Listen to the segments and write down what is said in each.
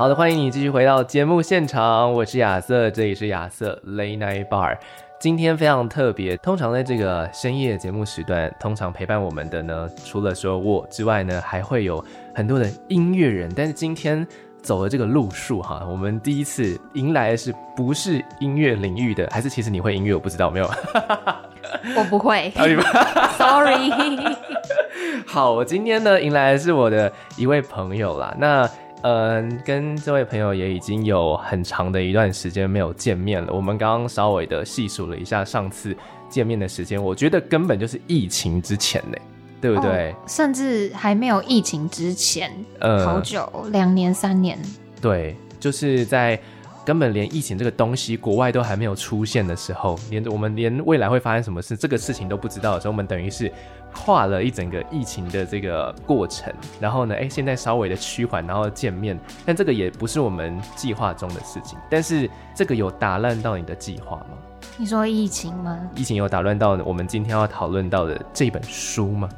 好的，欢迎你继续回到节目现场，我是亚瑟，这里是亚瑟 Late Night Bar。今天非常特别，通常在这个深夜节目时段，通常陪伴我们的呢，除了说我之外呢，还会有很多的音乐人。但是今天走了这个路数哈，我们第一次迎来的是不是音乐领域的，还是其实你会音乐？我不知道，没有，我不会，Sorry。好，我今天呢迎来的是我的一位朋友啦，那。嗯，跟这位朋友也已经有很长的一段时间没有见面了。我们刚刚稍微的细数了一下上次见面的时间，我觉得根本就是疫情之前呢，对不对？哦，甚至还没有疫情之前，嗯，好久，两年三年。对，就是在根本连疫情这个东西国外都还没有出现的时候，连我们连未来会发生什么事这个事情都不知道的时候，我们等于是。跨了一整个疫情的这个过程，然后呢，哎，现在稍微的趋缓，然后见面，但这个也不是我们计划中的事情。但是这个有打乱到你的计划吗？你说疫情吗？疫情有打乱到我们今天要讨论到的这本书吗？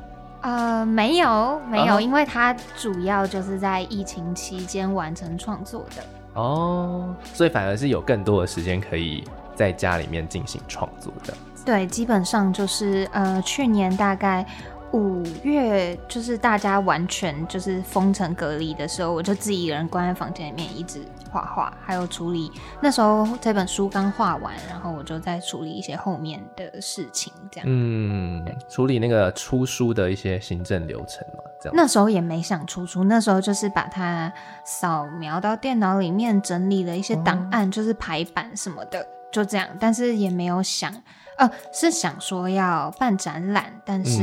呃，没有，没有，uh -huh. 因为它主要就是在疫情期间完成创作的。哦，所以反而是有更多的时间可以在家里面进行创作的。对，基本上就是呃，去年大概五月，就是大家完全就是封城隔离的时候，我就自己一个人关在房间里面，一直画画，还有处理。那时候这本书刚画完，然后我就在处理一些后面的事情，这样。嗯，处理那个出书的一些行政流程嘛，这样。那时候也没想出书，那时候就是把它扫描到电脑里面，整理了一些档案，哦，就是排版什么的，就这样。但是也没有想。呃，是想说要办展览，但是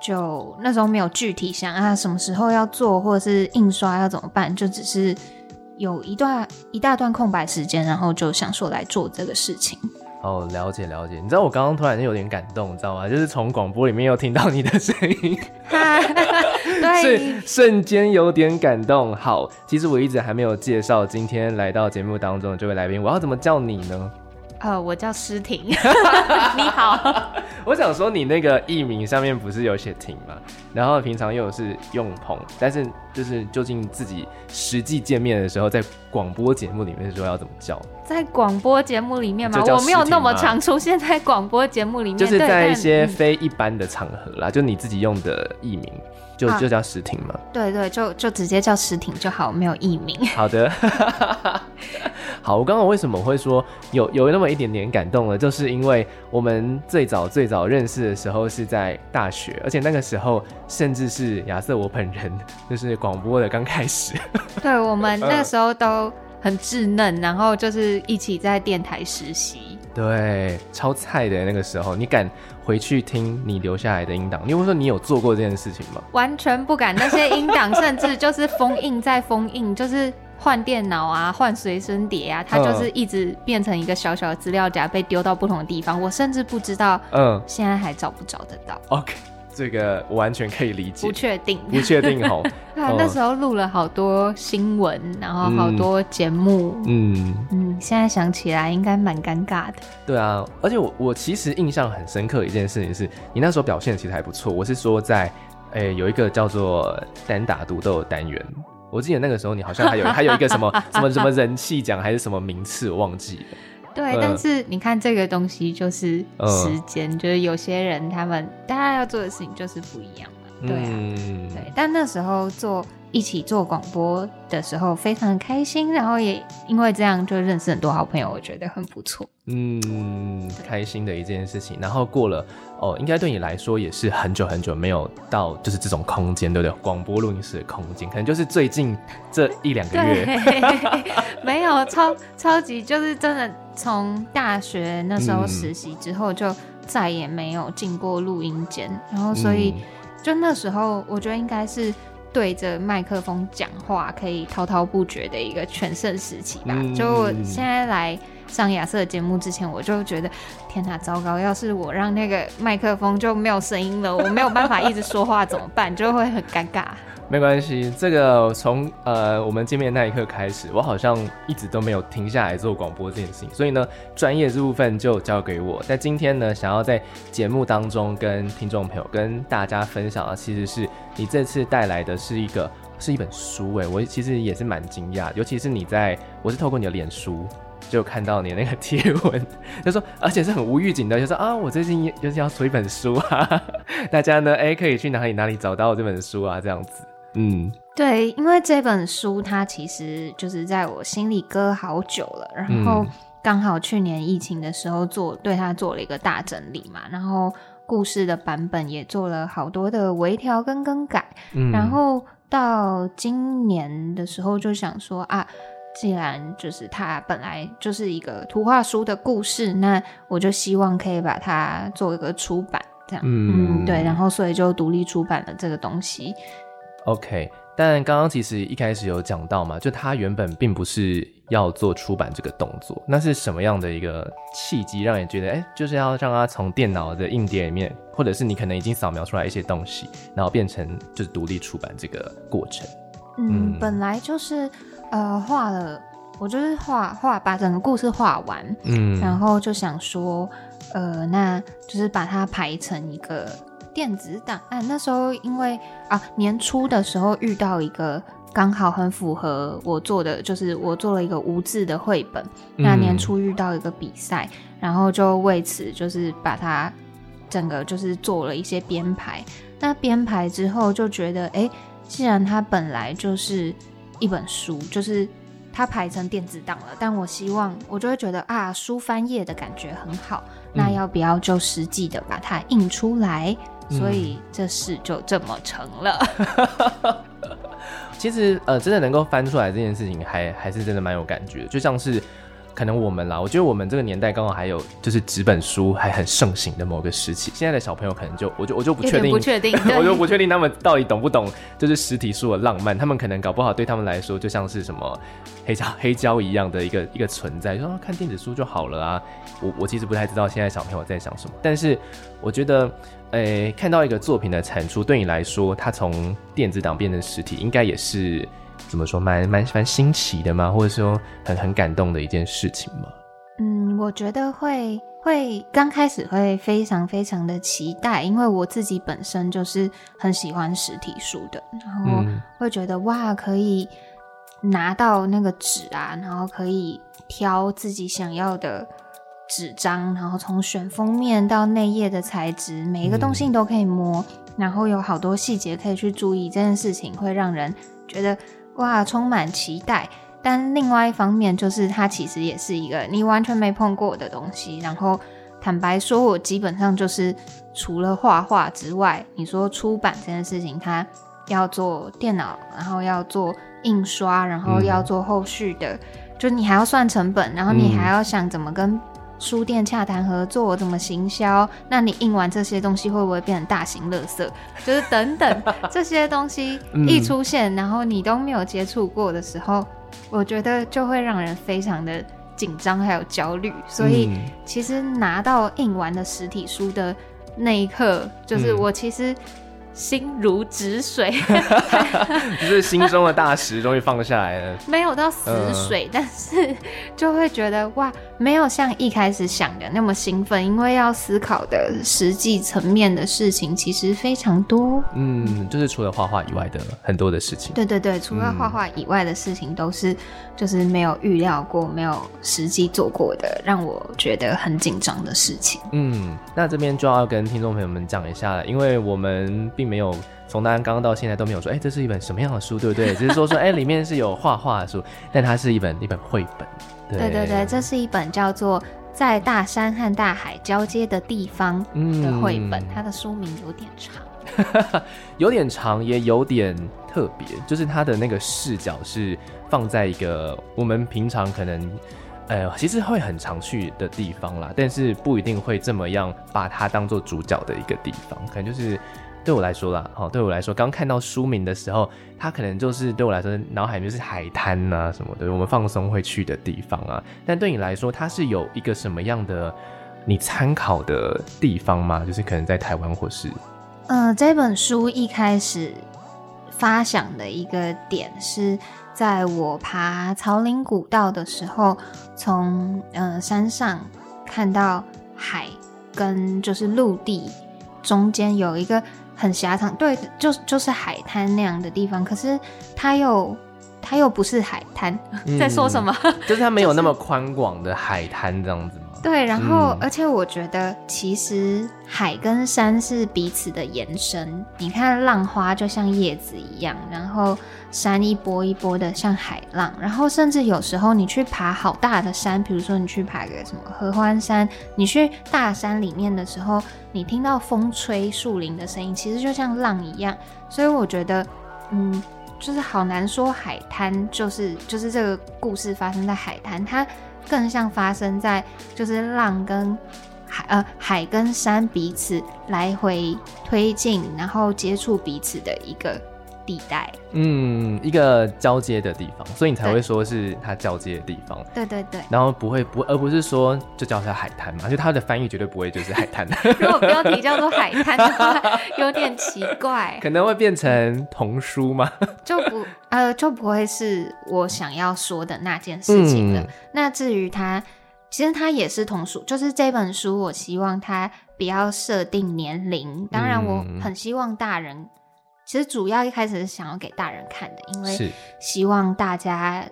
就那时候没有具体想啊什么时候要做，或者是印刷要怎么办，就只是有一段一大段空白时间，然后就想说来做这个事情。哦，了解了解。你知道我刚刚突然间有点感动，你知道吗？就是从广播里面又听到你的声音，对，瞬间有点感动。好，其实我一直还没有介绍今天来到节目当中的这位来宾，我要怎么叫你呢？呃，我叫诗婷，你好。我想说，你那个艺名上面不是有写婷吗？然后平常又是用鹏，但是就是究竟自己实际见面的时候，在广播节目里面说要怎么叫？在广播节目里面吗？我没有那么常出现在广播节目里面，就是在一些非一般的场合啦，就你自己用的艺名。就就叫石婷嘛，对对，就就直接叫石婷就好，没有艺名。好的，好，我刚刚为什么会说有有那么一点点感动呢？就是因为我们最早最早认识的时候是在大学，而且那个时候甚至是亚瑟我本人就是广播的刚开始。对，我们那个时候都很稚嫩，然后就是一起在电台实习。对，超菜的那个时候，你敢回去听你留下来的音档？你会说你有做过这件事情吗？完全不敢，那些音档甚至就是封印再封印，就是换电脑啊，换随身碟啊，它就是一直变成一个小小的资料夹，被丢到不同的地方。我甚至不知道，嗯，现在还找不找得到。OK。这个完全可以理解，不确定，不确定吼。对啊，那时候录了好多新闻，然后好多节目，嗯嗯，现在想起来应该蛮尴尬的。对啊，而且我我其实印象很深刻的一件事情是，你那时候表现其实还不错。我是说在，诶有一个叫做单打独斗的单元，我记得那个时候你好像还有还有一个什么 什么什么人气奖还是什么名次，我忘记了。对、嗯，但是你看这个东西就是时间、嗯，就是有些人他们大家要做的事情就是不一样嘛，对啊，嗯、对。但那时候做一起做广播的时候非常的开心，然后也因为这样就认识很多好朋友，我觉得很不错。嗯，开心的一件事情。然后过了哦，应该对你来说也是很久很久没有到就是这种空间，对不对？广播录音室的空间，可能就是最近这一两个月，没有超超级就是真的。从大学那时候实习之后，就再也没有进过录音间、嗯，然后所以就那时候，我觉得应该是对着麦克风讲话可以滔滔不绝的一个全盛时期吧。嗯、就我现在来上亚瑟的节目之前，我就觉得天哪，糟糕！要是我让那个麦克风就没有声音了，我没有办法一直说话怎么办？就会很尴尬。没关系，这个从呃我们见面那一刻开始，我好像一直都没有停下来做广播这件事情，所以呢，专业这部分就交给我。在今天呢，想要在节目当中跟听众朋友、跟大家分享的，其实是你这次带来的是一个是一本书，哎，我其实也是蛮惊讶，尤其是你在，我是透过你的脸书就看到你那个贴文，就说，而且是很无预警的，就说啊，我最近就是要出一本书啊，大家呢，哎，可以去哪里哪里找到这本书啊，这样子。嗯，对，因为这本书它其实就是在我心里搁好久了，然后刚好去年疫情的时候做对它做了一个大整理嘛，然后故事的版本也做了好多的微调跟更改，嗯，然后到今年的时候就想说啊，既然就是它本来就是一个图画书的故事，那我就希望可以把它做一个出版，这样，嗯，嗯，对，然后所以就独立出版了这个东西。OK，但刚刚其实一开始有讲到嘛，就他原本并不是要做出版这个动作，那是什么样的一个契机让你觉得，哎、欸，就是要让他从电脑的硬碟里面，或者是你可能已经扫描出来一些东西，然后变成就是独立出版这个过程？嗯，嗯本来就是呃画了，我就是画画把整个故事画完，嗯，然后就想说，呃，那就是把它排成一个。电子档案，那时候因为啊年初的时候遇到一个刚好很符合我做的，就是我做了一个无字的绘本。那年初遇到一个比赛，然后就为此就是把它整个就是做了一些编排。那编排之后就觉得，哎、既然它本来就是一本书，就是它排成电子档了，但我希望我就会觉得啊书翻页的感觉很好，那要不要就实际的把它印出来？所以这事就这么成了。其实，呃，真的能够翻出来这件事情还，还还是真的蛮有感觉的，就像是。可能我们啦，我觉得我们这个年代刚好还有就是纸本书还很盛行的某个时期。现在的小朋友可能就我就我就不确定，不确定，我就不确定他们到底懂不懂，就是实体书的浪漫。他们可能搞不好对他们来说就像是什么黑胶 黑胶一样的一个一个存在，就说看电子书就好了啊。我我其实不太知道现在小朋友在想什么，但是我觉得，诶、欸，看到一个作品的产出，对你来说，它从电子档变成实体，应该也是。怎么说，蛮蛮蛮新奇的吗？或者说很很感动的一件事情吗？嗯，我觉得会会刚开始会非常非常的期待，因为我自己本身就是很喜欢实体书的，然后会觉得、嗯、哇，可以拿到那个纸啊，然后可以挑自己想要的纸张，然后从选封面到内页的材质，每一个东西你都可以摸，嗯、然后有好多细节可以去注意，这件事情会让人觉得。哇，充满期待，但另外一方面就是它其实也是一个你完全没碰过的东西。然后坦白说，我基本上就是除了画画之外，你说出版这件事情，它要做电脑，然后要做印刷，然后要做后续的，嗯、就你还要算成本，然后你还要想怎么跟。书店洽谈合作，怎么行销？那你印完这些东西会不会变成大型垃圾？就是等等这些东西一出现，嗯、然后你都没有接触过的时候，我觉得就会让人非常的紧张还有焦虑。所以其实拿到印完的实体书的那一刻，就是我其实。心如止水，就是心中的大石终于放下来了。没有到死水，呃、但是就会觉得哇，没有像一开始想的那么兴奋，因为要思考的实际层面的事情其实非常多。嗯，就是除了画画以外的很多的事情。对对对，除了画画以外的事情都是就是没有预料过、没有实际做过的，让我觉得很紧张的事情。嗯，那这边就要跟听众朋友们讲一下了，因为我们并。没有从大家刚刚到现在都没有说，哎，这是一本什么样的书，对不对？只是说说，哎，里面是有画画的书，但它是一本一本绘本。对，对对对，这是一本叫做《在大山和大海交接的地方》的绘本，嗯、它的书名有点长，有点长，也有点特别，就是它的那个视角是放在一个我们平常可能，呃，其实会很常去的地方啦，但是不一定会这么样把它当做主角的一个地方，可能就是。对我来说啦，好，对我来说，刚看到书名的时候，它可能就是对我来说，脑海里面就是海滩啊什么的，我们放松会去的地方啊。但对你来说，它是有一个什么样的你参考的地方吗？就是可能在台湾或是……呃，这本书一开始发想的一个点是在我爬草岭古道的时候，从呃山上看到海跟就是陆地中间有一个。很狭长，对，就就是海滩那样的地方，可是它又它又不是海滩，嗯、在说什么？就是它没有那么宽广的海滩这样子吗？对，然后、嗯、而且我觉得其实海跟山是彼此的延伸。你看浪花就像叶子一样，然后。山一波一波的像海浪，然后甚至有时候你去爬好大的山，比如说你去爬个什么合欢山，你去大山里面的时候，你听到风吹树林的声音，其实就像浪一样。所以我觉得，嗯，就是好难说海滩就是就是这个故事发生在海滩，它更像发生在就是浪跟海呃海跟山彼此来回推进，然后接触彼此的一个。地带，嗯，一个交接的地方，所以你才会说是它交接的地方。对对对，然后不会不，而不是说就叫它海滩嘛，就它的翻译绝对不会就是海滩。如果标题叫做海滩的话，有点奇怪，可能会变成童书吗？就不呃就不会是我想要说的那件事情了。嗯、那至于它，其实它也是童书，就是这本书，我希望它不要设定年龄，当然我很希望大人。其实主要一开始是想要给大人看的，因为希望大家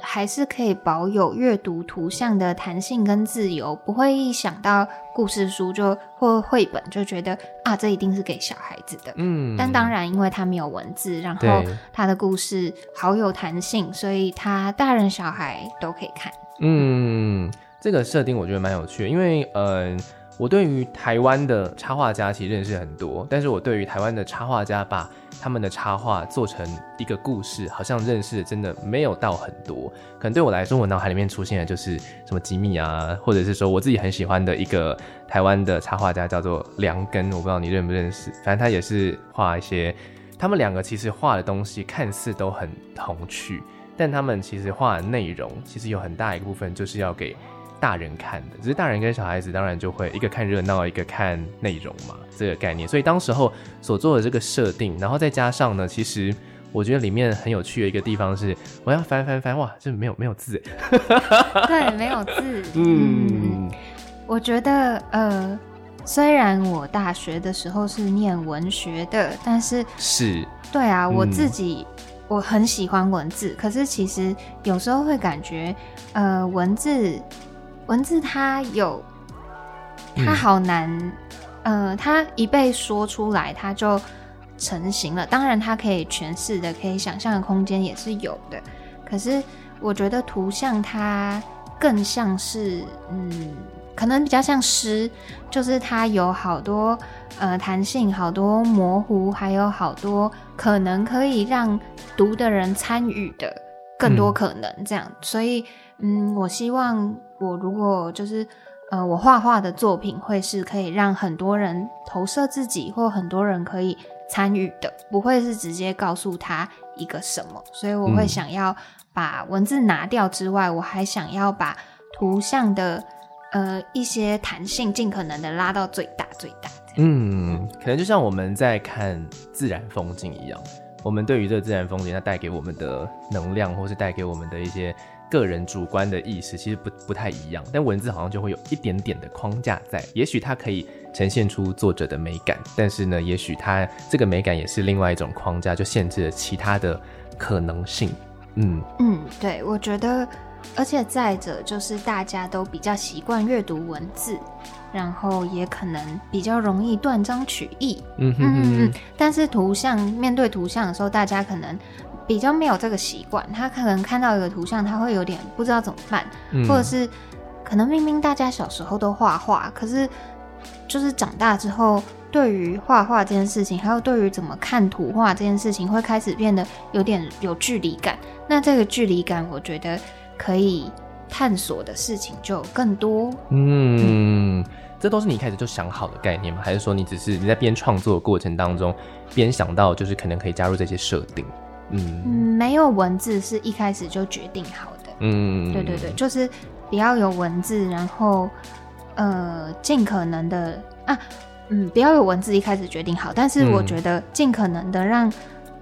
还是可以保有阅读图像的弹性跟自由，不会一想到故事书就或绘本就觉得啊，这一定是给小孩子的。嗯，但当然，因为它没有文字，然后它的故事好有弹性，所以它大人小孩都可以看。嗯，这个设定我觉得蛮有趣的，因为嗯。呃我对于台湾的插画家其实认识很多，但是我对于台湾的插画家把他们的插画做成一个故事，好像认识的真的没有到很多。可能对我来说，我脑海里面出现的就是什么吉米啊，或者是说我自己很喜欢的一个台湾的插画家叫做梁根，我不知道你认不认识。反正他也是画一些，他们两个其实画的东西看似都很童趣，但他们其实画的内容其实有很大一个部分就是要给。大人看的，只是大人跟小孩子当然就会一个看热闹，一个看内容嘛，这个概念。所以当时候所做的这个设定，然后再加上呢，其实我觉得里面很有趣的一个地方是，我要翻翻翻，哇，这没有没有字，对，没有字。嗯，嗯，我觉得呃，虽然我大学的时候是念文学的，但是是，对啊，我自己、嗯、我很喜欢文字，可是其实有时候会感觉呃，文字。文字它有，它好难，嗯、呃，它一被说出来，它就成型了。当然，它可以诠释的、可以想象的空间也是有的。可是，我觉得图像它更像是，嗯，可能比较像诗，就是它有好多呃弹性，好多模糊，还有好多可能可以让读的人参与的更多可能这样。嗯、所以，嗯，我希望。我如果就是，呃，我画画的作品会是可以让很多人投射自己，或很多人可以参与的，不会是直接告诉他一个什么。所以我会想要把文字拿掉之外，嗯、我还想要把图像的呃一些弹性尽可能的拉到最大最大。嗯，可能就像我们在看自然风景一样，我们对于这个自然风景它带给我们的能量，或是带给我们的一些。个人主观的意识其实不不太一样，但文字好像就会有一点点的框架在，也许它可以呈现出作者的美感，但是呢，也许它这个美感也是另外一种框架，就限制了其他的可能性。嗯嗯，对，我觉得，而且再者就是大家都比较习惯阅读文字，然后也可能比较容易断章取义。嗯哼哼嗯嗯，但是图像面对图像的时候，大家可能。比较没有这个习惯，他可能看到一个图像，他会有点不知道怎么办，嗯、或者是可能明明大家小时候都画画，可是就是长大之后，对于画画这件事情，还有对于怎么看图画这件事情，会开始变得有点有距离感。那这个距离感，我觉得可以探索的事情就更多。嗯，这都是你一开始就想好的概念吗？还是说你只是你在边创作的过程当中边想到，就是可能可以加入这些设定？嗯，嗯，没有文字是一开始就决定好的。嗯，对对对，就是不要有文字，然后呃，尽可能的啊，嗯，不要有文字一开始决定好，但是我觉得尽可能的让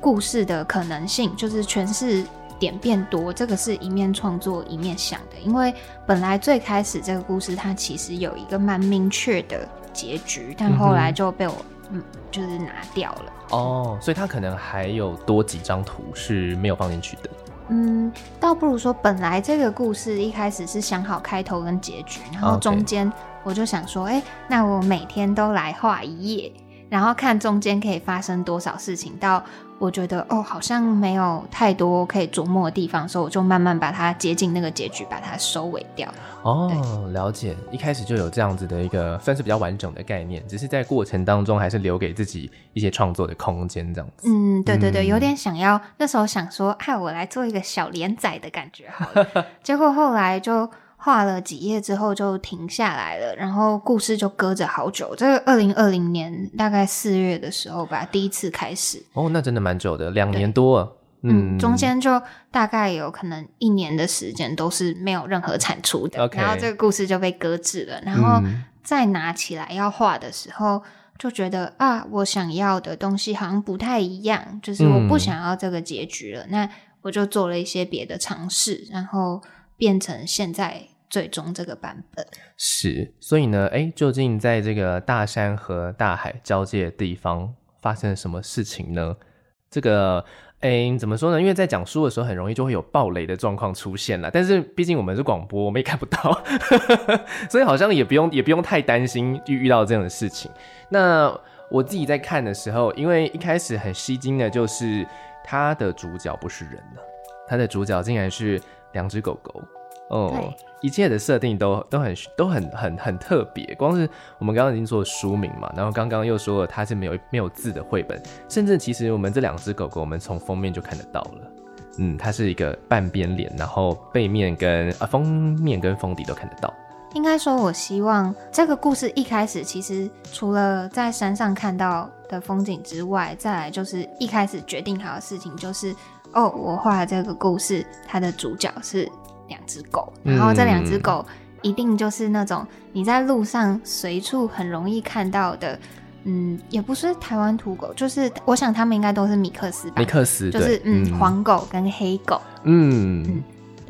故事的可能性，就是诠释点变多，这个是一面创作一面想的，因为本来最开始这个故事它其实有一个蛮明确的结局，但后来就被我嗯，就是拿掉了。哦，所以它可能还有多几张图是没有放进去的。嗯，倒不如说本来这个故事一开始是想好开头跟结局，然后中间我就想说，哎、那我每天都来画一页，然后看中间可以发生多少事情到。我觉得哦，好像没有太多可以琢磨的地方，所以我就慢慢把它接近那个结局，把它收尾掉。哦，了解，一开始就有这样子的一个算是比较完整的概念，只是在过程当中还是留给自己一些创作的空间，这样子。嗯，对对对，有点想要那时候想说，哎，我来做一个小连载的感觉好了，结果后来就。画了几页之后就停下来了，然后故事就搁着好久。这个二零二零年大概四月的时候吧，第一次开始。哦，那真的蛮久的，两年多。嗯，嗯，中间就大概有可能一年的时间都是没有任何产出的。然后这个故事就被搁置了。然后再拿起来要画的时候，就觉得啊，我想要的东西好像不太一样，就是我不想要这个结局了。嗯、那我就做了一些别的尝试，然后。变成现在最终这个版本是，所以呢，哎，究竟在这个大山和大海交界的地方发生了什么事情呢？这个，哎，怎么说呢？因为在讲书的时候，很容易就会有暴雷的状况出现了。但是毕竟我们是广播，我们也看不到，所以好像也不用也不用太担心遇遇到这样的事情。那我自己在看的时候，因为一开始很吸睛的就是他的主角不是人了，他的主角竟然是。两只狗狗，哦，一切的设定都都很都很很很特别。光是我们刚刚已经说了书名嘛，然后刚刚又说了它是没有没有字的绘本，甚至其实我们这两只狗狗，我们从封面就看得到了。嗯，它是一个半边脸，然后背面跟啊封面跟封底都看得到。应该说，我希望这个故事一开始其实除了在山上看到的风景之外，再来就是一开始决定好的事情就是。哦，我画的这个故事，它的主角是两只狗，然后这两只狗一定就是那种你在路上随处很容易看到的，嗯，也不是台湾土狗，就是我想他们应该都是米克斯吧，米克斯，就是嗯，嗯，黄狗跟黑狗，嗯。嗯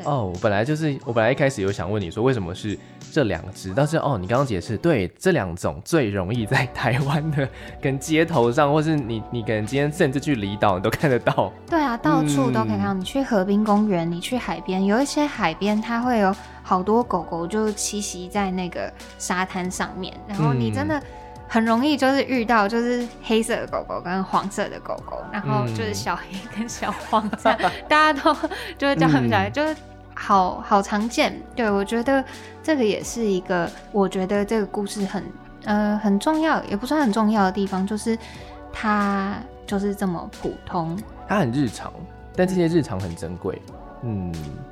哦，我本来就是，我本来一开始有想问你说为什么是这两只，但是哦，你刚刚解释，对，这两种最容易在台湾的跟街头上，或是你你可能今天甚至去离岛你都看得到。对啊，到处都可以看到。嗯、你去河滨公园，你去海边，有一些海边它会有好多狗狗就栖息在那个沙滩上面，然后你真的很容易就是遇到就是黑色的狗狗跟黄色的狗狗，然后就是小黑跟小黄这样，嗯、大家都就是叫他们小黑，就是。好好常见，对，我觉得这个也是一个，我觉得这个故事很呃很重要，也不算很重要的地方，就是它就是这么普通，它很日常，但这些日常很珍贵，嗯，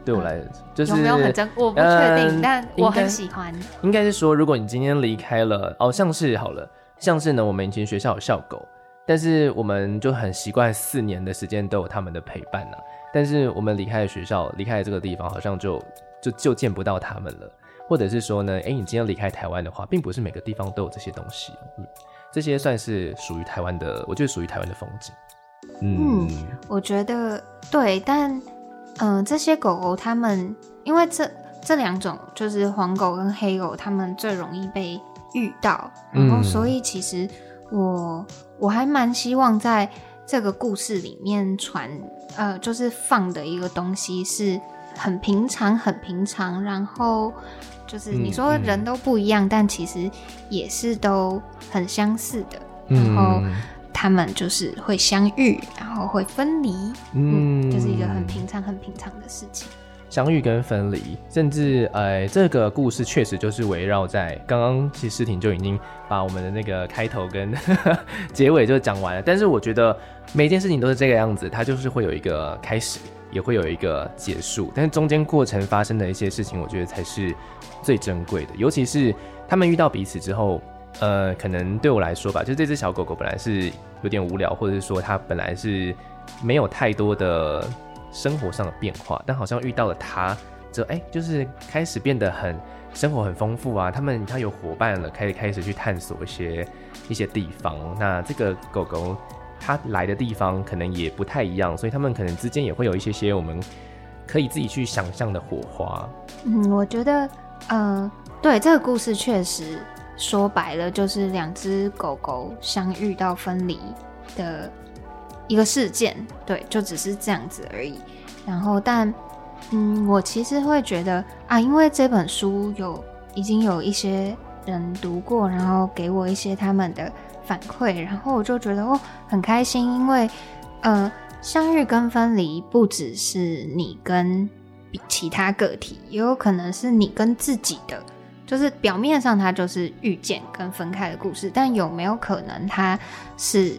对我来、嗯、就是有没有很珍，我不确定、呃，但我很喜欢。应该是说，如果你今天离开了，哦，像是好了，像是呢，我们以前学校有校狗，但是我们就很习惯四年的时间都有他们的陪伴呢、啊。但是我们离开了学校，离开了这个地方，好像就就就见不到他们了。或者是说呢，哎、欸，你今天离开台湾的话，并不是每个地方都有这些东西。嗯，这些算是属于台湾的，我觉得属于台湾的风景。嗯，嗯，我觉得对，但嗯、呃，这些狗狗它们，因为这这两种就是黄狗跟黑狗，它们最容易被遇到，然后所以其实我我还蛮希望在。这个故事里面传，呃，就是放的一个东西是很平常、很平常，然后就是你说人都不一样，嗯嗯、但其实也是都很相似的。然后他们就是会相遇，然后会分离，嗯，嗯，就是一个很平常、很平常的事情。相遇跟分离，甚至呃，这个故事确实就是围绕在刚刚，其实诗婷就已经把我们的那个开头跟 结尾就讲完了。但是我觉得每一件事情都是这个样子，它就是会有一个开始，也会有一个结束。但是中间过程发生的一些事情，我觉得才是最珍贵的。尤其是他们遇到彼此之后，呃，可能对我来说吧，就这只小狗狗本来是有点无聊，或者是说它本来是没有太多的生活上的变化，但好像遇到了它，之后哎、欸，就是开始变得很生活很丰富啊。他们它有伙伴了，开始开始去探索一些一些地方。那这个狗狗它来的地方可能也不太一样，所以他们可能之间也会有一些些我们可以自己去想象的火花。嗯，我觉得，呃，对这个故事确实。说白了就是两只狗狗相遇到分离的一个事件，对，就只是这样子而已。然后，但，嗯，我其实会觉得啊，因为这本书有已经有一些人读过，然后给我一些他们的反馈，然后我就觉得哦，很开心，因为呃，相遇跟分离不只是你跟其他个体，也有可能是你跟自己的。就是表面上它就是遇见跟分开的故事，但有没有可能它是，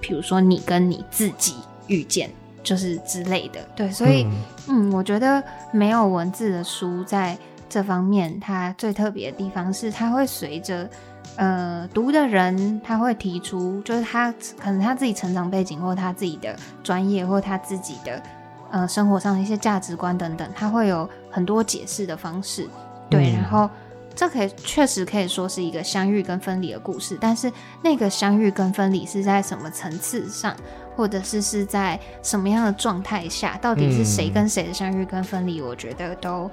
比如说你跟你自己遇见，就是之类的，对，所以嗯，嗯，我觉得没有文字的书在这方面，它最特别的地方是它会随着呃读的人，他会提出，就是他可能他自己成长背景或他自己的专业或他自己的呃生活上的一些价值观等等，他会有很多解释的方式，对，嗯、然后。这可以确实可以说是一个相遇跟分离的故事，但是那个相遇跟分离是在什么层次上，或者是是在什么样的状态下，到底是谁跟谁的相遇跟分离，我觉得都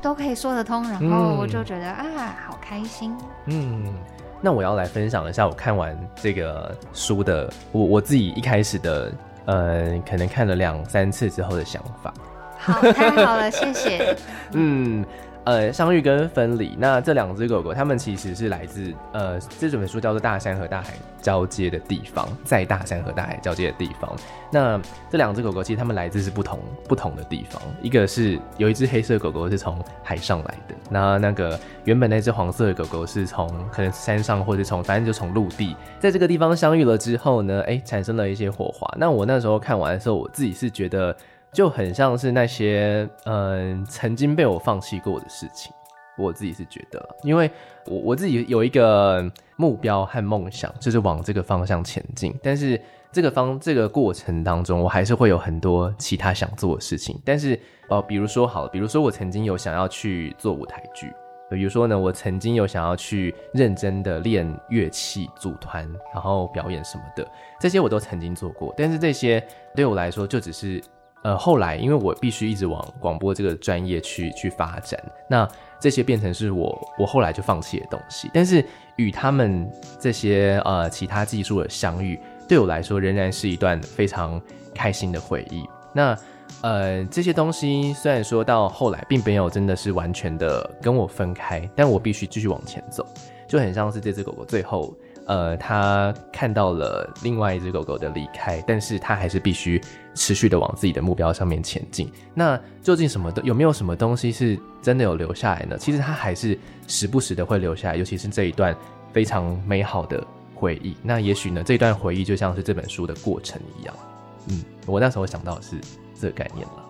都可以说得通。然后我就觉得、嗯、啊，好开心。嗯，那我要来分享一下我看完这个书的我我自己一开始的呃，可能看了两三次之后的想法。好，太好了，谢谢。嗯。呃，相遇跟分离，那这两只狗狗，它们其实是来自呃，这本书叫做《大山和大海交接的地方》，在大山和大海交接的地方。那这两只狗狗其实它们来自是不同不同的地方，一个是有一只黑色狗狗是从海上来的，那那个原本那只黄色的狗狗是从可能山上或者从反正就从陆地，在这个地方相遇了之后呢，哎，产生了一些火花。那我那时候看完的时候，我自己是觉得。就很像是那些嗯、曾经被我放弃过的事情，我自己是觉得，因为我我自己有一个目标和梦想，就是往这个方向前进。但是这个方这个过程当中，我还是会有很多其他想做的事情。但是哦，比如说好了，比如说我曾经有想要去做舞台剧，比如说呢，我曾经有想要去认真的练乐器、组团，然后表演什么的，这些我都曾经做过。但是这些对我来说，就只是。呃，后来因为我必须一直往广播这个专业去去发展，那这些变成是我我后来就放弃的东西。但是与他们这些呃其他技术的相遇，对我来说仍然是一段非常开心的回忆。那呃这些东西虽然说到后来并没有真的是完全的跟我分开，但我必须继续往前走，就很像是这只狗狗最后。呃，他看到了另外一只狗狗的离开，但是他还是必须持续的往自己的目标上面前进。那究竟什么的有没有什么东西是真的有留下来呢？其实他还是时不时的会留下来，尤其是这一段非常美好的回忆。那也许呢，这段回忆就像是这本书的过程一样。嗯，我那时候想到的是这个概念了。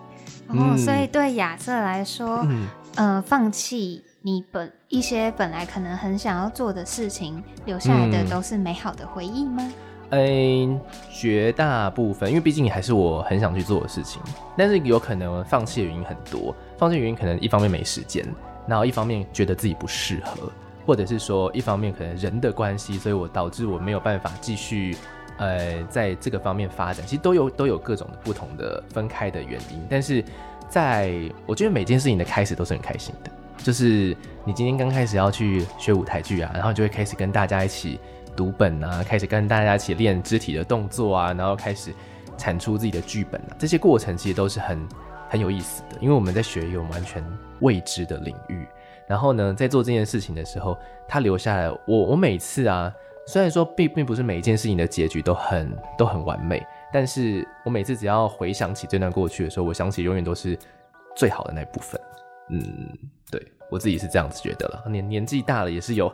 哦，嗯，所以对亚瑟来说，嗯，呃，放弃。你本一些本来可能很想要做的事情，留下来的都是美好的回忆吗？嗯，绝大部分，因为毕竟你还是我很想去做的事情，但是有可能放弃的原因很多。放弃原因可能一方面没时间，然后一方面觉得自己不适合，或者是说一方面可能人的关系，所以我导致我没有办法继续呃在这个方面发展。其实都有都有各种不同的分开的原因，但是在我觉得每件事情的开始都是很开心的。就是你今天刚开始要去学舞台剧啊，然后就会开始跟大家一起读本啊，开始跟大家一起练肢体的动作啊，然后开始产出自己的剧本啊，这些过程其实都是很很有意思的，因为我们在学一个完全未知的领域。然后呢，在做这件事情的时候，他留下来，我我每次啊，虽然说并并不是每一件事情的结局都很都很完美，但是我每次只要回想起这段过去的时候，我想起永远都是最好的那部分。嗯，我自己是这样子觉得了。年年纪大了也是有，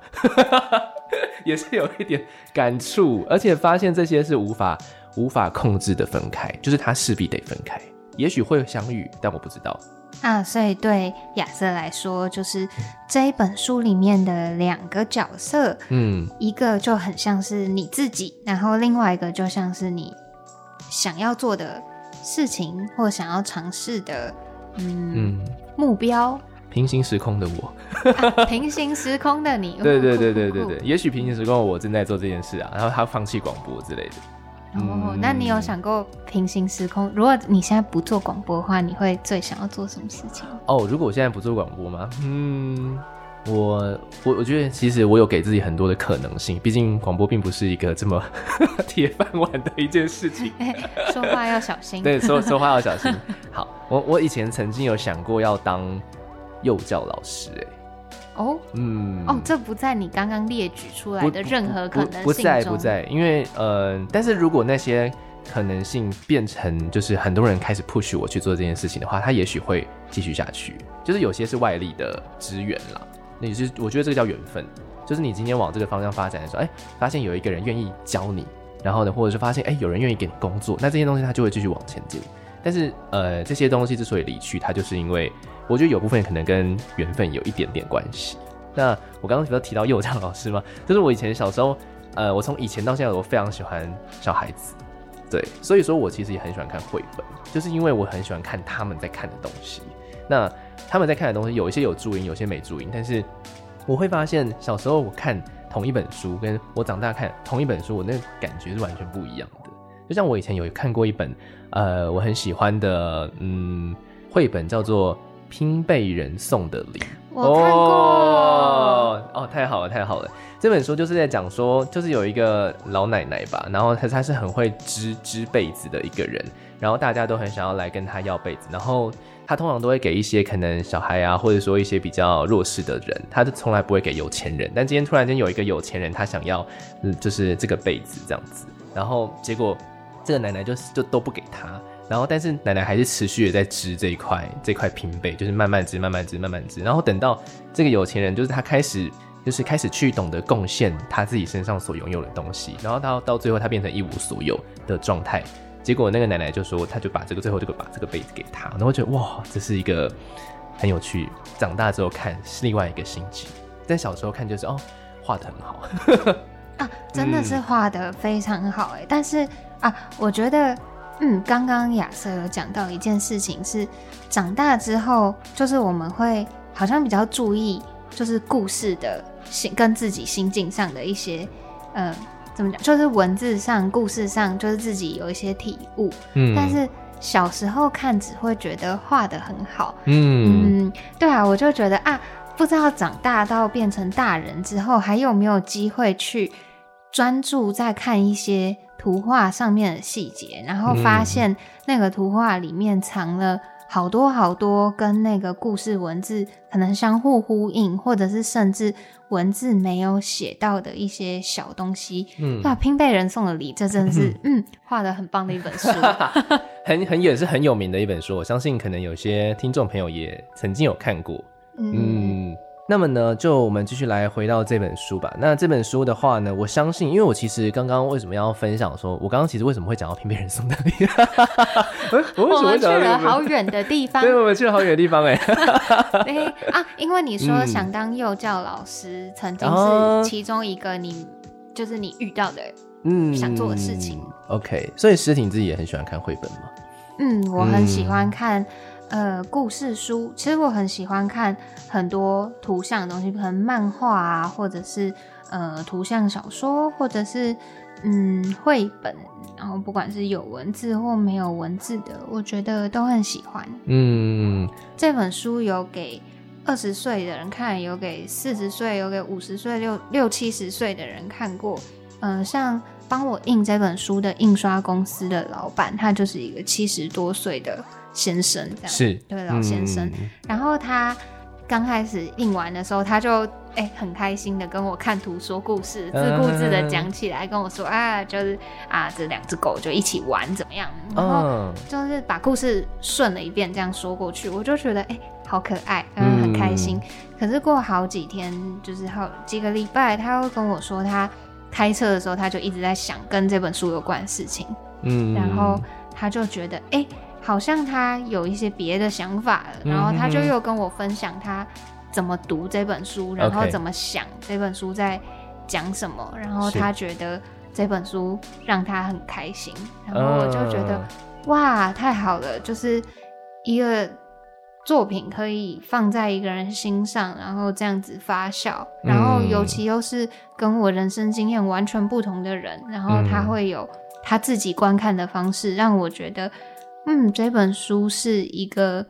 也是有一点感触，而且发现这些是无法无法控制的分开，就是他势必得分开。也许会相遇，但我不知道。啊，所以对亚瑟来说，就是这一本书里面的两个角色，嗯，一个就很像是你自己，然后另外一个就像是你想要做的事情或想要尝试的，嗯，嗯目标。平行时空的我，啊、平行时空的你，对对对对对对，也许平行时空的我正在做这件事啊，然后他放弃广播之类的。哦，那你有想过平行时空？如果你现在不做广播的话，你会最想要做什么事情？哦，如果我现在不做广播吗？嗯，我我我觉得其实我有给自己很多的可能性，毕竟广播并不是一个这么 铁饭碗的一件事情。欸、说话要小心。对，说说话要小心。好，我我以前曾经有想过要当幼教老师，哎。哦，嗯，哦，这不在你刚刚列举出来的任何可能性中。不，在，不在，因为呃，但是如果那些可能性变成就是很多人开始 push 我去做这件事情的话，他也许会继续下去。就是有些是外力的支援啦，那也是我觉得这个叫缘分。就是你今天往这个方向发展的时候，哎，发现有一个人愿意教你，然后呢，或者是发现哎有人愿意给你工作，那这些东西他就会继续往前进。但是呃，这些东西之所以离去，它就是因为。我觉得有部分可能跟缘分有一点点关系。那我刚刚提到提到幼教老师嘛，就是我以前小时候，呃，我从以前到现在，我非常喜欢小孩子，对，所以说我其实也很喜欢看绘本，就是因为我很喜欢看他们在看的东西。那他们在看的东西，有一些有注音，有些没注音，但是我会发现，小时候我看同一本书，跟我长大看同一本书，我那个感觉是完全不一样的。就像我以前有看过一本，呃，我很喜欢的，嗯，绘本叫做。拼被人送的礼，我看过哦，哦，太好了，太好了！这本书就是在讲说，就是有一个老奶奶吧，然后她她是很会织织被子的一个人，然后大家都很想要来跟她要被子，然后她通常都会给一些可能小孩啊，或者说一些比较弱势的人，她就从来不会给有钱人。但今天突然间有一个有钱人，他想要，嗯，就是这个被子这样子，然后结果这个奶奶就就都不给他。然后，但是奶奶还是持续的在织这一块这块平被，就是慢慢织，慢慢织，慢慢织。然后等到这个有钱人，就是他开始，就是开始去懂得贡献他自己身上所拥有的东西。然后到到最后，他变成一无所有的状态。结果那个奶奶就说，他就把这个最后这个把这个被子给他。然后觉得哇，这是一个很有趣。长大之后看是另外一个心情，但小时候看就是哦，画的很好啊，真的是画的非常好哎。嗯、但是啊，我觉得。嗯，刚刚亚瑟有讲到一件事情是，长大之后，就是我们会好像比较注意，就是故事的心跟自己心境上的一些，呃，怎么讲，就是文字上、故事上，就是自己有一些体悟。嗯，但是小时候看只会觉得画的很好。嗯嗯，对啊，我就觉得啊，不知道长大到变成大人之后，还有没有机会去专注在看一些。图画上面的细节，然后发现那个图画里面藏了好多好多跟那个故事文字可能相互呼应，或者是甚至文字没有写到的一些小东西。嗯，哇，拼被人送的礼，这真的是 嗯，画得很棒的一本书，很很也是很有名的一本书。我相信可能有些听众朋友也曾经有看过。嗯。嗯那么呢，就我们继续来回到这本书吧。那这本书的话呢，我相信，因为我其实刚刚为什么要分享说，我刚刚其实为什么会讲到拼贝人送的礼？我们去了好远的地方。对，我们去了好远的地方哎。对啊，因为你说想当幼教老师，嗯、曾经是其中一个你，就是你遇到的，嗯，想做的事情。OK，所以诗婷自己也很喜欢看绘本吗？嗯，我很喜欢看。呃，故事书其实我很喜欢看很多图像的东西，可能漫画啊，或者是呃图像小说，或者是嗯绘本，然后不管是有文字或没有文字的，我觉得都很喜欢。嗯，这本书有给二十岁的人看，有给四十岁，有给五十岁、六六七十岁的人看过。嗯、呃，像帮我印这本书的印刷公司的老板，他就是一个七十多岁的。先生这样。是。对老先生，嗯、然后他刚开始印完的时候，他就哎、欸、很开心的跟我看图说故事，自顾自的讲起来，跟我说啊，就是啊这两只狗就一起玩怎么样，然后就是把故事顺了一遍这样说过去，我就觉得哎、欸、好可爱，嗯很开心。嗯、可是过好几天，就是好几个礼拜，他又跟我说他开车的时候，他就一直在想跟这本书有关的事情，嗯，然后。他就觉得哎、欸，好像他有一些别的想法了，然后他就又跟我分享他怎么读这本书，然后怎么想这本书在讲什么，然后他觉得这本书让他很开心，然后我就觉得哇，太好了，就是一个。作品可以放在一个人心上，然后这样子发酵，然后尤其又是跟我人生经验完全不同的人，然后他会有他自己观看的方式，让我觉得，嗯，这本书是一个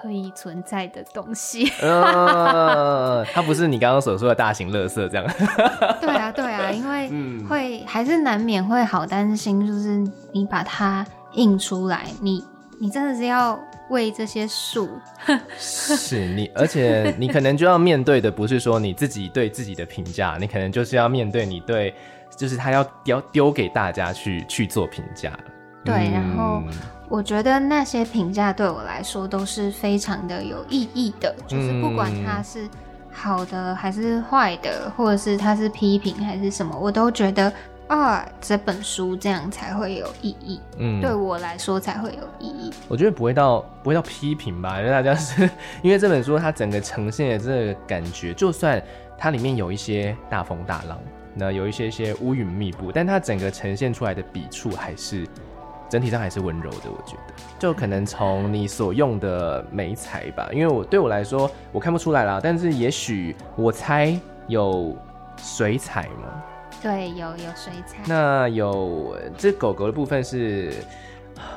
可以存在的东西。呃，它不是你刚刚所说的大型垃圾这样。对啊，对啊，因为会还是难免会好担心，就是你把它印出来，你你真的是要。为这些树，是你，而且你可能就要面对的不是说你自己对自己的评价，你可能就是要面对你对，就是他要丢丢给大家去去做评价。对，嗯、然后我觉得那些评价对我来说都是非常的有意义的，就是不管它是好的还是坏的，或者是它是批评还是什么，我都觉得。啊，这本书这样才会有意义。嗯，对我来说才会有意义。我觉得不会到不会到批评吧，因为大家是 因为这本书它整个呈现的这个感觉，就算它里面有一些大风大浪，那有一些些乌云密布，但它整个呈现出来的笔触还是整体上还是温柔的。我觉得，就可能从你所用的媒材吧，因为我对我来说我看不出来啦，但是也许我猜有水彩吗？对，有有水彩。那有这狗狗的部分是，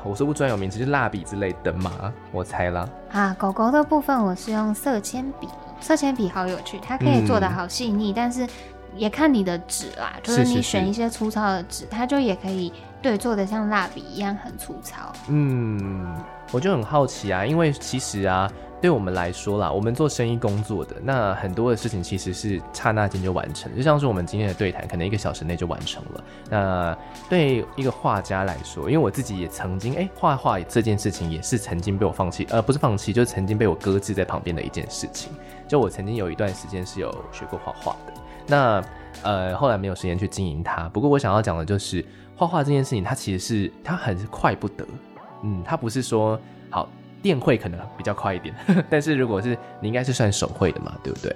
我说不专有名词，就是蜡笔之类的嘛？我猜啦。啊，狗狗的部分我是用色铅笔，色铅笔好有趣，它可以做的好细腻，嗯、但是也看你的纸啦，就是你选一些粗糙的纸，它就也可以对做得像蜡笔一样很粗糙。嗯，我就很好奇啊，因为其实啊。对我们来说啦，我们做生意工作的，那很多的事情其实是刹那间就完成，就像是我们今天的对谈，可能一个小时内就完成了。那对一个画家来说，因为我自己也曾经，哎，画画这件事情也是曾经被我放弃，呃，不是放弃，就是曾经被我搁置在旁边的一件事情。就我曾经有一段时间是有学过画画的，那呃，后来没有时间去经营它。不过我想要讲的就是，画画这件事情，它其实是它很快不得，嗯，它不是说好。电绘可能比较快一点，但是如果是你应该是算手绘的嘛，对不对？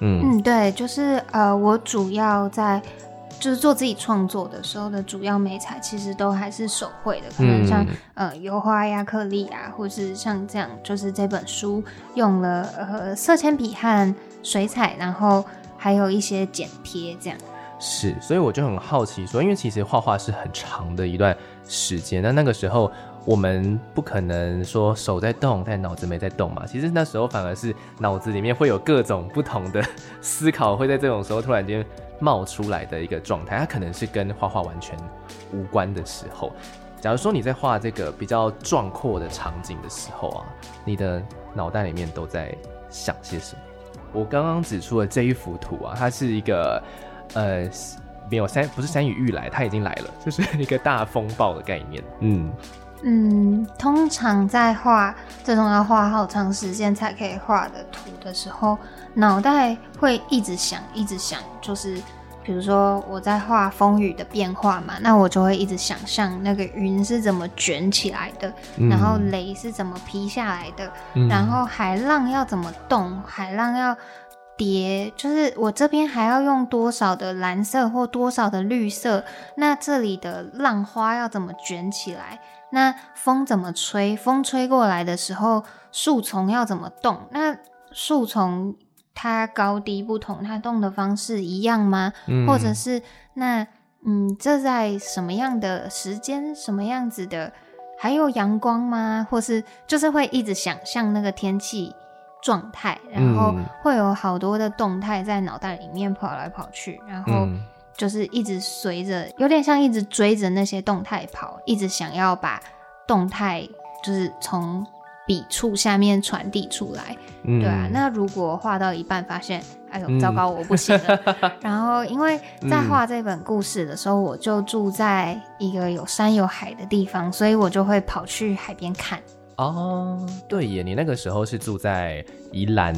嗯嗯，对，就是呃，我主要在就是做自己创作的时候的主要美彩，其实都还是手绘的，可能像、嗯、呃油画呀、克力啊，或是像这样，就是这本书用了呃色铅笔和水彩，然后还有一些剪贴这样。是，所以我就很好奇说，因为其实画画是很长的一段时间，那那个时候。我们不可能说手在动，但脑子没在动嘛。其实那时候反而是脑子里面会有各种不同的 思考，会在这种时候突然间冒出来的一个状态。它可能是跟画画完全无关的时候。假如说你在画这个比较壮阔的场景的时候啊，你的脑袋里面都在想些什么？我刚刚指出的这一幅图啊，它是一个呃没有山，不是山雨欲来，它已经来了，就是一个大风暴的概念。嗯。嗯，通常在画这种要画好长时间才可以画的图的时候，脑袋会一直想，一直想，就是比如说我在画风雨的变化嘛，那我就会一直想象那个云是怎么卷起来的，嗯、然后雷是怎么劈下来的，嗯、然后海浪要怎么动，海浪要叠，就是我这边还要用多少的蓝色或多少的绿色，那这里的浪花要怎么卷起来？那风怎么吹？风吹过来的时候，树丛要怎么动？那树丛它高低不同，它动的方式一样吗？嗯、或者是那嗯，这在什么样的时间、什么样子的？还有阳光吗？或是就是会一直想象那个天气状态，然后会有好多的动态在脑袋里面跑来跑去，然后。嗯就是一直随着，有点像一直追着那些动态跑，一直想要把动态就是从笔触下面传递出来，嗯、对啊。那如果画到一半发现，哎呦，糟糕，我不行了。嗯、然后因为在画这本故事的时候，我就住在一个有山有海的地方，所以我就会跑去海边看。哦，对耶，你那个时候是住在宜兰？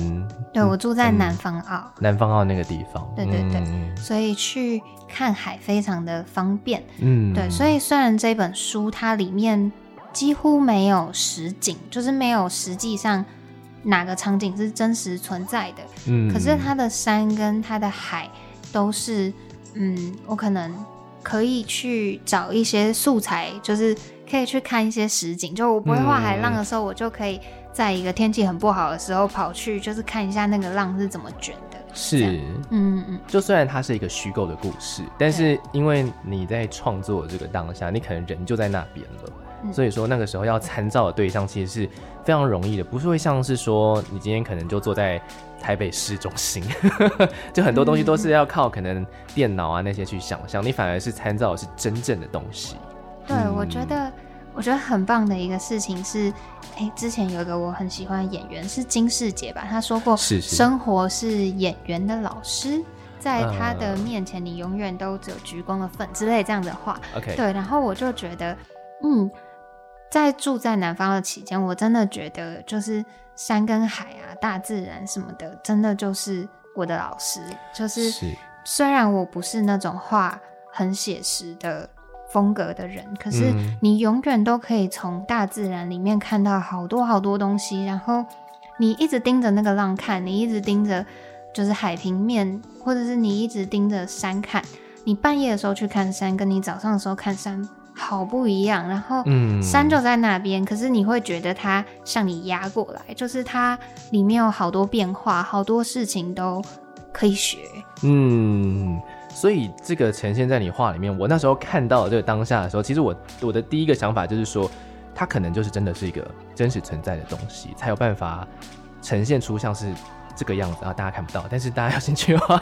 对，我住在南方澳，嗯、南方澳那个地方。对对对，嗯、所以去看海非常的方便。嗯，对，所以虽然这本书它里面几乎没有实景，就是没有实际上哪个场景是真实存在的。嗯，可是它的山跟它的海都是，嗯，我可能可以去找一些素材，就是可以去看一些实景。就我不会画海浪的时候，嗯、我就可以在一个天气很不好的时候跑去，就是看一下那个浪是怎么卷的。是，嗯嗯，就虽然它是一个虚构的故事，但是因为你在创作这个当下，你可能人就在那边了，嗯，所以说那个时候要参照的对象其实是非常容易的，不是会像是说你今天可能就坐在台北市中心，就很多东西都是要靠可能电脑啊那些去想象，你反而是参照的是真正的东西。对，嗯，我觉得。我觉得很棒的一个事情是，哎、欸，之前有一个我很喜欢的演员是金世杰吧，他说过，是是，生活是演员的老师，在他的面前，你永远都只有鞠躬的份之类这样的话。OK，对，然后我就觉得，嗯，在住在南方的期间，我真的觉得就是山跟海啊，大自然什么的，真的就是我的老师。就是，是虽然我不是那种画很写实的。风格的人，可是你永远都可以从大自然里面看到好多好多东西。然后你一直盯着那个浪看，你一直盯着就是海平面，或者是你一直盯着山看。你半夜的时候去看山，跟你早上的时候看山好不一样。然后，山就在那边，可是你会觉得它向你压过来，就是它里面有好多变化，好多事情都可以学。嗯。所以这个呈现在你画里面，我那时候看到这个当下的时候，其实我我的第一个想法就是说，它可能就是真的是一个真实存在的东西，才有办法呈现出像是这个样子啊，大家看不到，但是大家有兴趣的话，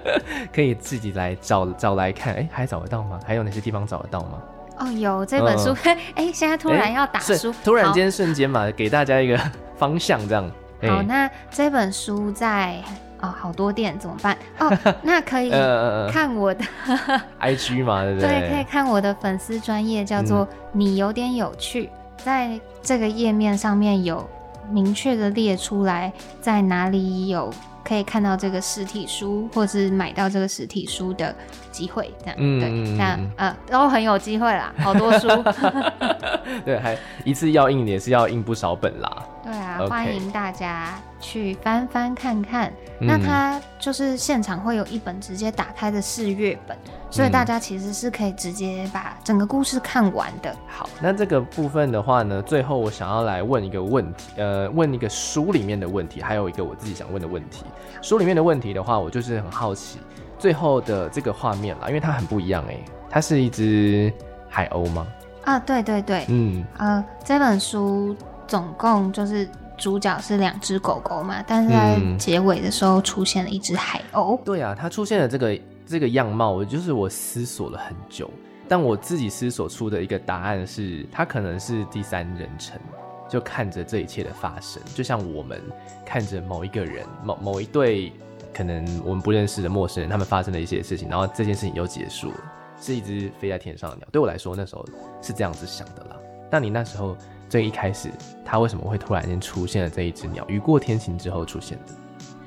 可以自己来找找来看，哎，还找得到吗？还有哪些地方找得到吗？哦，有这本书，哎、嗯，现在突然要打书，突然间瞬间嘛，给大家一个方向，这样。好，那这本书在。哦，好多店怎么办？哦，那可以看我的 IG 嘛，对不对？对，可以看我的粉丝专业，叫做“你有点有趣”。嗯、在这个页面上面有明确的列出来，在哪里有可以看到这个实体书，或是买到这个实体书的机会。这样，嗯、对，那呃，都很有机会啦，好多书。对，还一次要印也是要印不少本啦。对啊欢迎大家去翻翻看看。嗯、那它就是现场会有一本直接打开的试阅本，所以大家其实是可以直接把整个故事看完的。好，那这个部分的话呢，最后我想要来问一个问题，呃，问一个书里面的问题，还有一个我自己想问的问题。书里面的问题的话，我就是很好奇最后的这个画面啦，因为它很不一样哎、欸，它是一只海鸥吗？啊，对对对，嗯，呃，这本书。总共就是主角是两只狗狗嘛，但是在结尾的时候出现了一只海鸥。嗯。对啊，它出现了这个这个样貌，我就是我思索了很久，但我自己思索出的一个答案是，它可能是第三人称，就看着这一切的发生，就像我们看着某一个人、某某一对可能我们不认识的陌生人，他们发生的一些事情，然后这件事情又结束了，是一只飞在天上的鸟。对我来说，那时候是这样子想的啦。但你那时候。最一开始，他为什么会突然间出现了这一只鸟？雨过天晴之后出现的。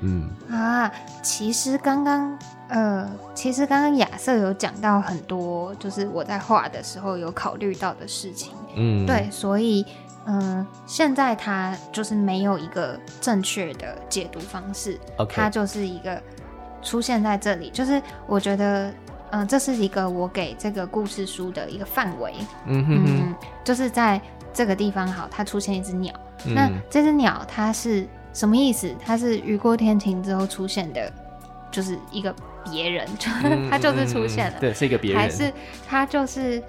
嗯啊，其实刚刚呃，其实刚刚亚瑟有讲到很多，就是我在画的时候有考虑到的事情。嗯，对，所以嗯、呃，现在他就是没有一个正确的解读方式。OK，它就是一个出现在这里，就是我觉得嗯、呃，这是一个我给这个故事书的一个范围。嗯哼哼嗯，就是在。这个地方好，它出现一只鸟。嗯、那这只鸟它是什么意思？它是雨过天晴之后出现的，就是一个别人，嗯、它就是出现了。对，是一个别人。还是它就是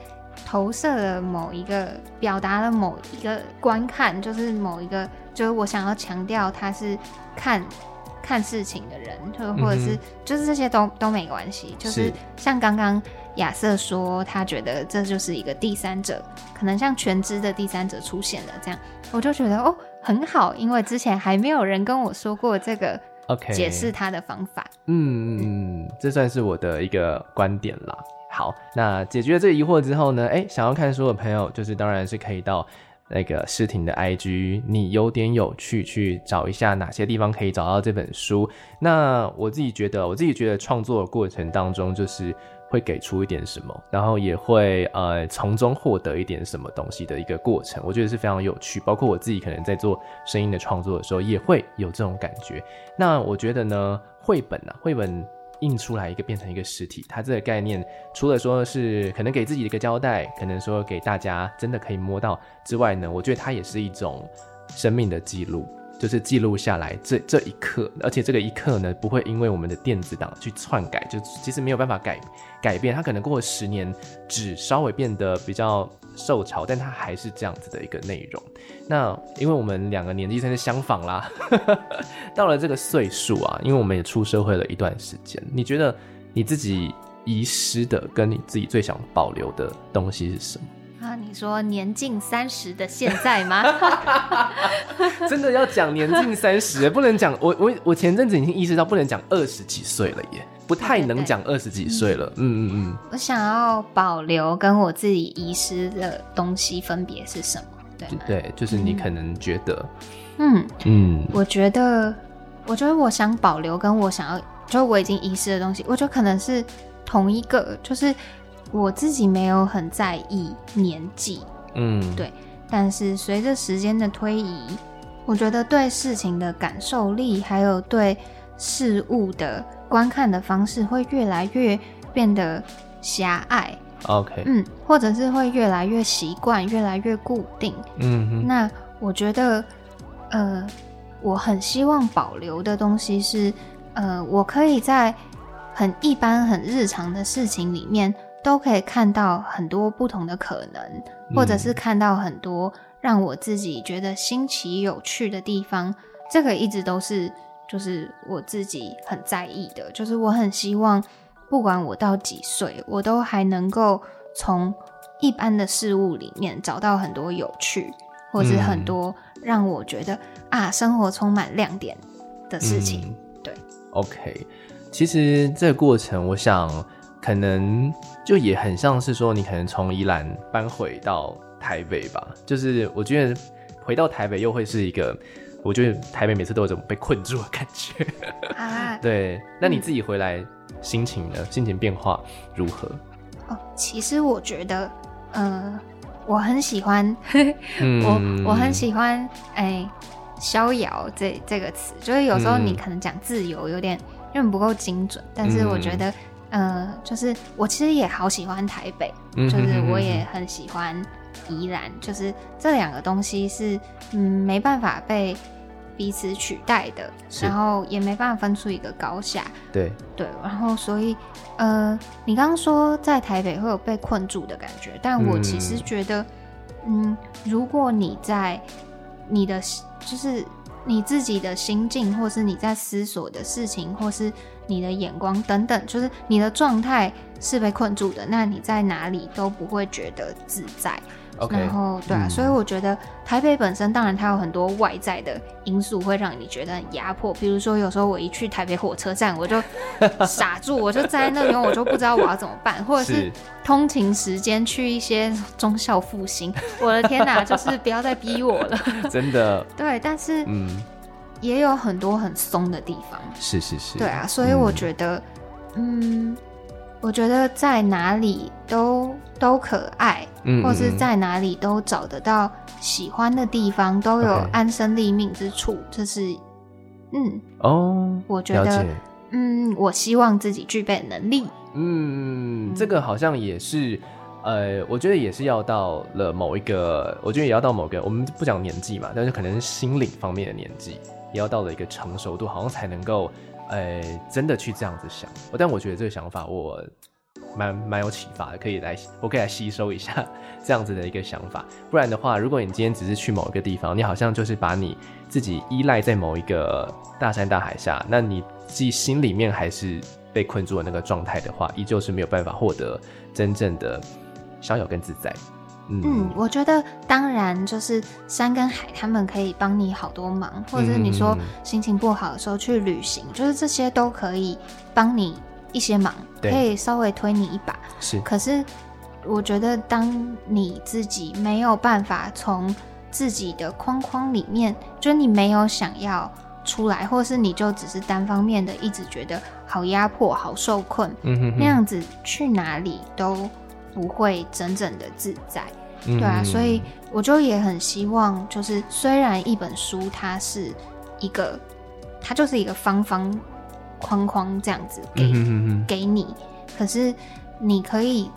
投射了某一个，表达了某一个观看，就是某一个，就是我想要强调，它是看看事情的人，就或者是、嗯、就是这些都都没关系，就是像刚刚。亚瑟说：“他觉得这就是一个第三者，可能像全知的第三者出现了，这样我就觉得哦很好，因为之前还没有人跟我说过这个解释他的方法。Okay. 嗯嗯，这算是我的一个观点啦。好，那解决了这个疑惑之后呢，哎，想要看书的朋友，就是当然是可以到那个诗婷的 IG，你有点有趣，去找一下哪些地方可以找到这本书。那我自己觉得，我自己觉得创作的过程当中就是。会给出一点什么，然后也会呃从中获得一点什么东西的一个过程，我觉得是非常有趣。包括我自己可能在做声音的创作的时候，也会有这种感觉。那我觉得呢，绘本啊，绘本印出来一个变成一个实体，它这个概念除了说是可能给自己一个交代，可能说给大家真的可以摸到之外呢，我觉得它也是一种生命的记录。就是记录下来这这一刻，而且这个一刻呢，不会因为我们的电子档去篡改，就其实没有办法改改变。它可能过了十年，纸稍微变得比较受潮，但它还是这样子的一个内容。那因为我们两个年纪算是相仿啦，到了这个岁数啊，因为我们也出社会了一段时间，你觉得你自己遗失的，跟你自己最想保留的东西是什么？啊，你说年近三十的现在吗？真的要讲年近三十，不能讲我我我前阵子已经意识到不能讲二十几岁了耶，不太能讲二十几岁了。嗯嗯嗯。我想要保留跟我自己遗失的东西分别是什么？对对，就是你可能觉得，嗯嗯，嗯我觉得，我觉得我想保留跟我想要，就我已经遗失的东西，我觉得可能是同一个，就是。我自己没有很在意年纪，嗯，对。但是随着时间的推移，我觉得对事情的感受力，还有对事物的观看的方式，会越来越变得狭隘。OK，嗯，或者是会越来越习惯，越来越固定。嗯哼。那我觉得，呃，我很希望保留的东西是，呃，我可以在很一般、很日常的事情里面。都可以看到很多不同的可能，或者是看到很多让我自己觉得新奇有趣的地方。这个一直都是，就是我自己很在意的，就是我很希望，不管我到几岁，我都还能够从一般的事物里面找到很多有趣，或是很多让我觉得啊，生活充满亮点的事情。嗯、对，OK，其实这个过程，我想。可能就也很像是说，你可能从宜兰搬回到台北吧。就是我觉得回到台北又会是一个，我觉得台北每次都有种被困住的感觉。啊，对。那你自己回来心情呢？心情变化如何？哦，其实我觉得，呃，我很喜欢，我我很喜欢，哎，逍遥这这个词，就是有时候你可能讲自由有点有点不够精准，但是我觉得。呃，就是我其实也好喜欢台北，就是我也很喜欢宜兰，就是这两个东西是嗯没办法被彼此取代的，然后也没办法分出一个高下。对对，然后所以呃，你刚刚说在台北会有被困住的感觉，但我其实觉得，嗯，嗯，如果你在你的就是你自己的心境，或是你在思索的事情，或是。你的眼光等等，就是你的状态是被困住的，那你在哪里都不会觉得自在。Okay, 然后，对啊，嗯、所以我觉得台北本身，当然它有很多外在的因素会让你觉得很压迫。比如说，有时候我一去台北火车站，我就 傻住，我就站在那边，我就不知道我要怎么办，或者是通勤时间去一些忠孝复兴，我的天哪，就是不要再逼我了，真的。对，但是嗯。也有很多很松的地方，是是是，对啊，所以我觉得，嗯，嗯，我觉得在哪里都都可爱，嗯，或是在哪里都找得到喜欢的地方，都有安身立命之处，这是，嗯，哦，我觉得，解。嗯，我希望自己具备能力，嗯，嗯，这个好像也是，呃，我觉得也是要到了某一个，我觉得也要到某个，我们不讲年纪嘛，但是可能是心理方面的年纪。也要到了一个成熟度，好像才能够，呃、真的去这样子想。但我觉得这个想法我蛮蛮有启发的，可以来，我可以来吸收一下这样子的一个想法。不然的话，如果你今天只是去某一个地方，你好像就是把你自己依赖在某一个大山大海下，那你自己心里面还是被困住的那个状态的话，依旧是没有办法获得真正的逍遥跟自在。嗯，我觉得当然就是山跟海，他们可以帮你好多忙，或者是你说心情不好的时候去旅行，嗯、就是这些都可以帮你一些忙，可以稍微推你一把。是，可是我觉得当你自己没有办法从自己的框框里面，就是你没有想要出来，或是你就只是单方面的一直觉得好压迫、好受困，嗯哼哼，那样子去哪里都不会真正的自在，对啊，所以我就也很希望，就是虽然一本书它是一个，它就是一个方方框框这样子给、给你，可是你可以。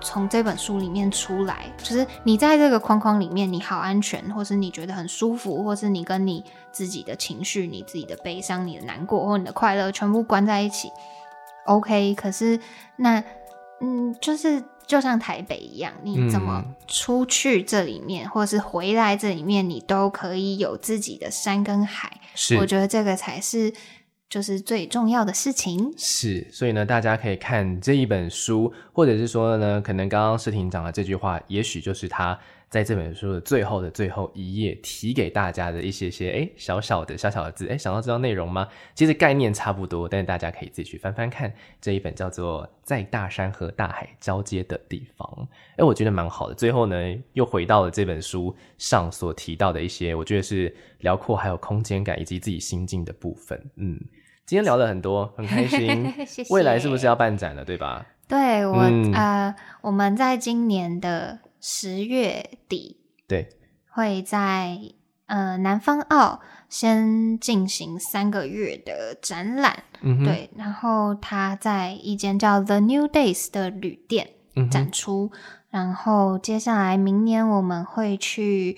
从这本书里面出来，就是你在这个框框里面，你好安全，或是你觉得很舒服，或是你跟你自己的情绪、你自己的悲伤、你的难过或你的快乐全部关在一起，OK。可是那，嗯，就是就像台北一样，你怎么出去这里面，嗯、或是回来这里面，你都可以有自己的山跟海。是，我觉得这个才是。就是最重要的事情是，所以呢，大家可以看这一本书，或者是说呢，可能刚刚诗婷讲的这句话，也许就是他在这本书的最后的最后一页提给大家的一些些诶小小的小小的字，诶想要知道内容吗？其实概念差不多，但是大家可以自己去翻翻看这一本叫做《在大山和大海交接的地方》，诶我觉得蛮好的。最后呢，又回到了这本书上所提到的一些，我觉得是辽阔还有空间感以及自己心境的部分，嗯。今天聊了很多，很开心。谢谢。未来是不是要办展了，对吧？对，我、嗯、呃，我们在今年的十月底，对，会在呃南方澳先进行三个月的展览。嗯，对，然后他在一间叫 The New Days 的旅店展出，嗯、然后接下来明年我们会去。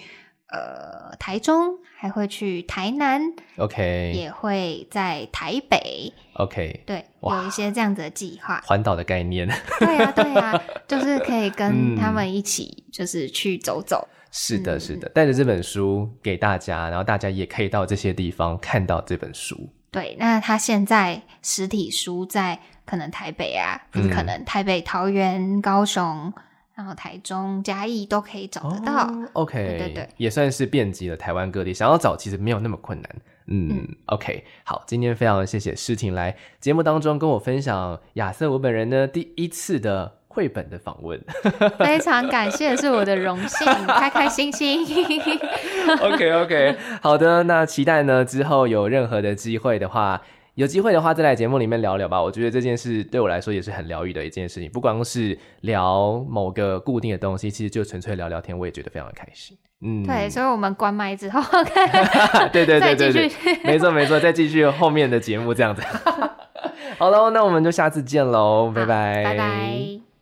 呃，台中还会去台南，OK，也会在台北，OK，对，有一些这样子的计划，环岛的概念，对呀、啊，对呀、啊，就 是可以跟他们一起，就是去走走。嗯、是的，是的，带着这本书给大家，然后大家也可以到这些地方看到这本书。对，那他现在实体书在可能台北啊，不是可能台北、桃园、高雄。然后台中、嘉义都可以找得到。Oh, OK，对对对，也算是遍及了台湾各地。想要找其实没有那么困难。嗯，嗯，OK，好，今天非常谢谢诗婷来节目当中跟我分享亚瑟我本人呢第一次的绘本的访问，非常感谢，是我的荣幸，开开心心。OK OK，好的，那期待呢之后有任何的机会的话。有机会的话，再来节目里面聊聊吧。我觉得这件事对我来说也是很疗愈的一件事情。不光是聊某个固定的东西，其实就纯粹聊聊天，我也觉得非常的开心。嗯，对，所以我们关麦之后，对对对对对，没错没错，再继续后面的节目这样子。好喽，那我们就下次见喽，拜拜，拜拜。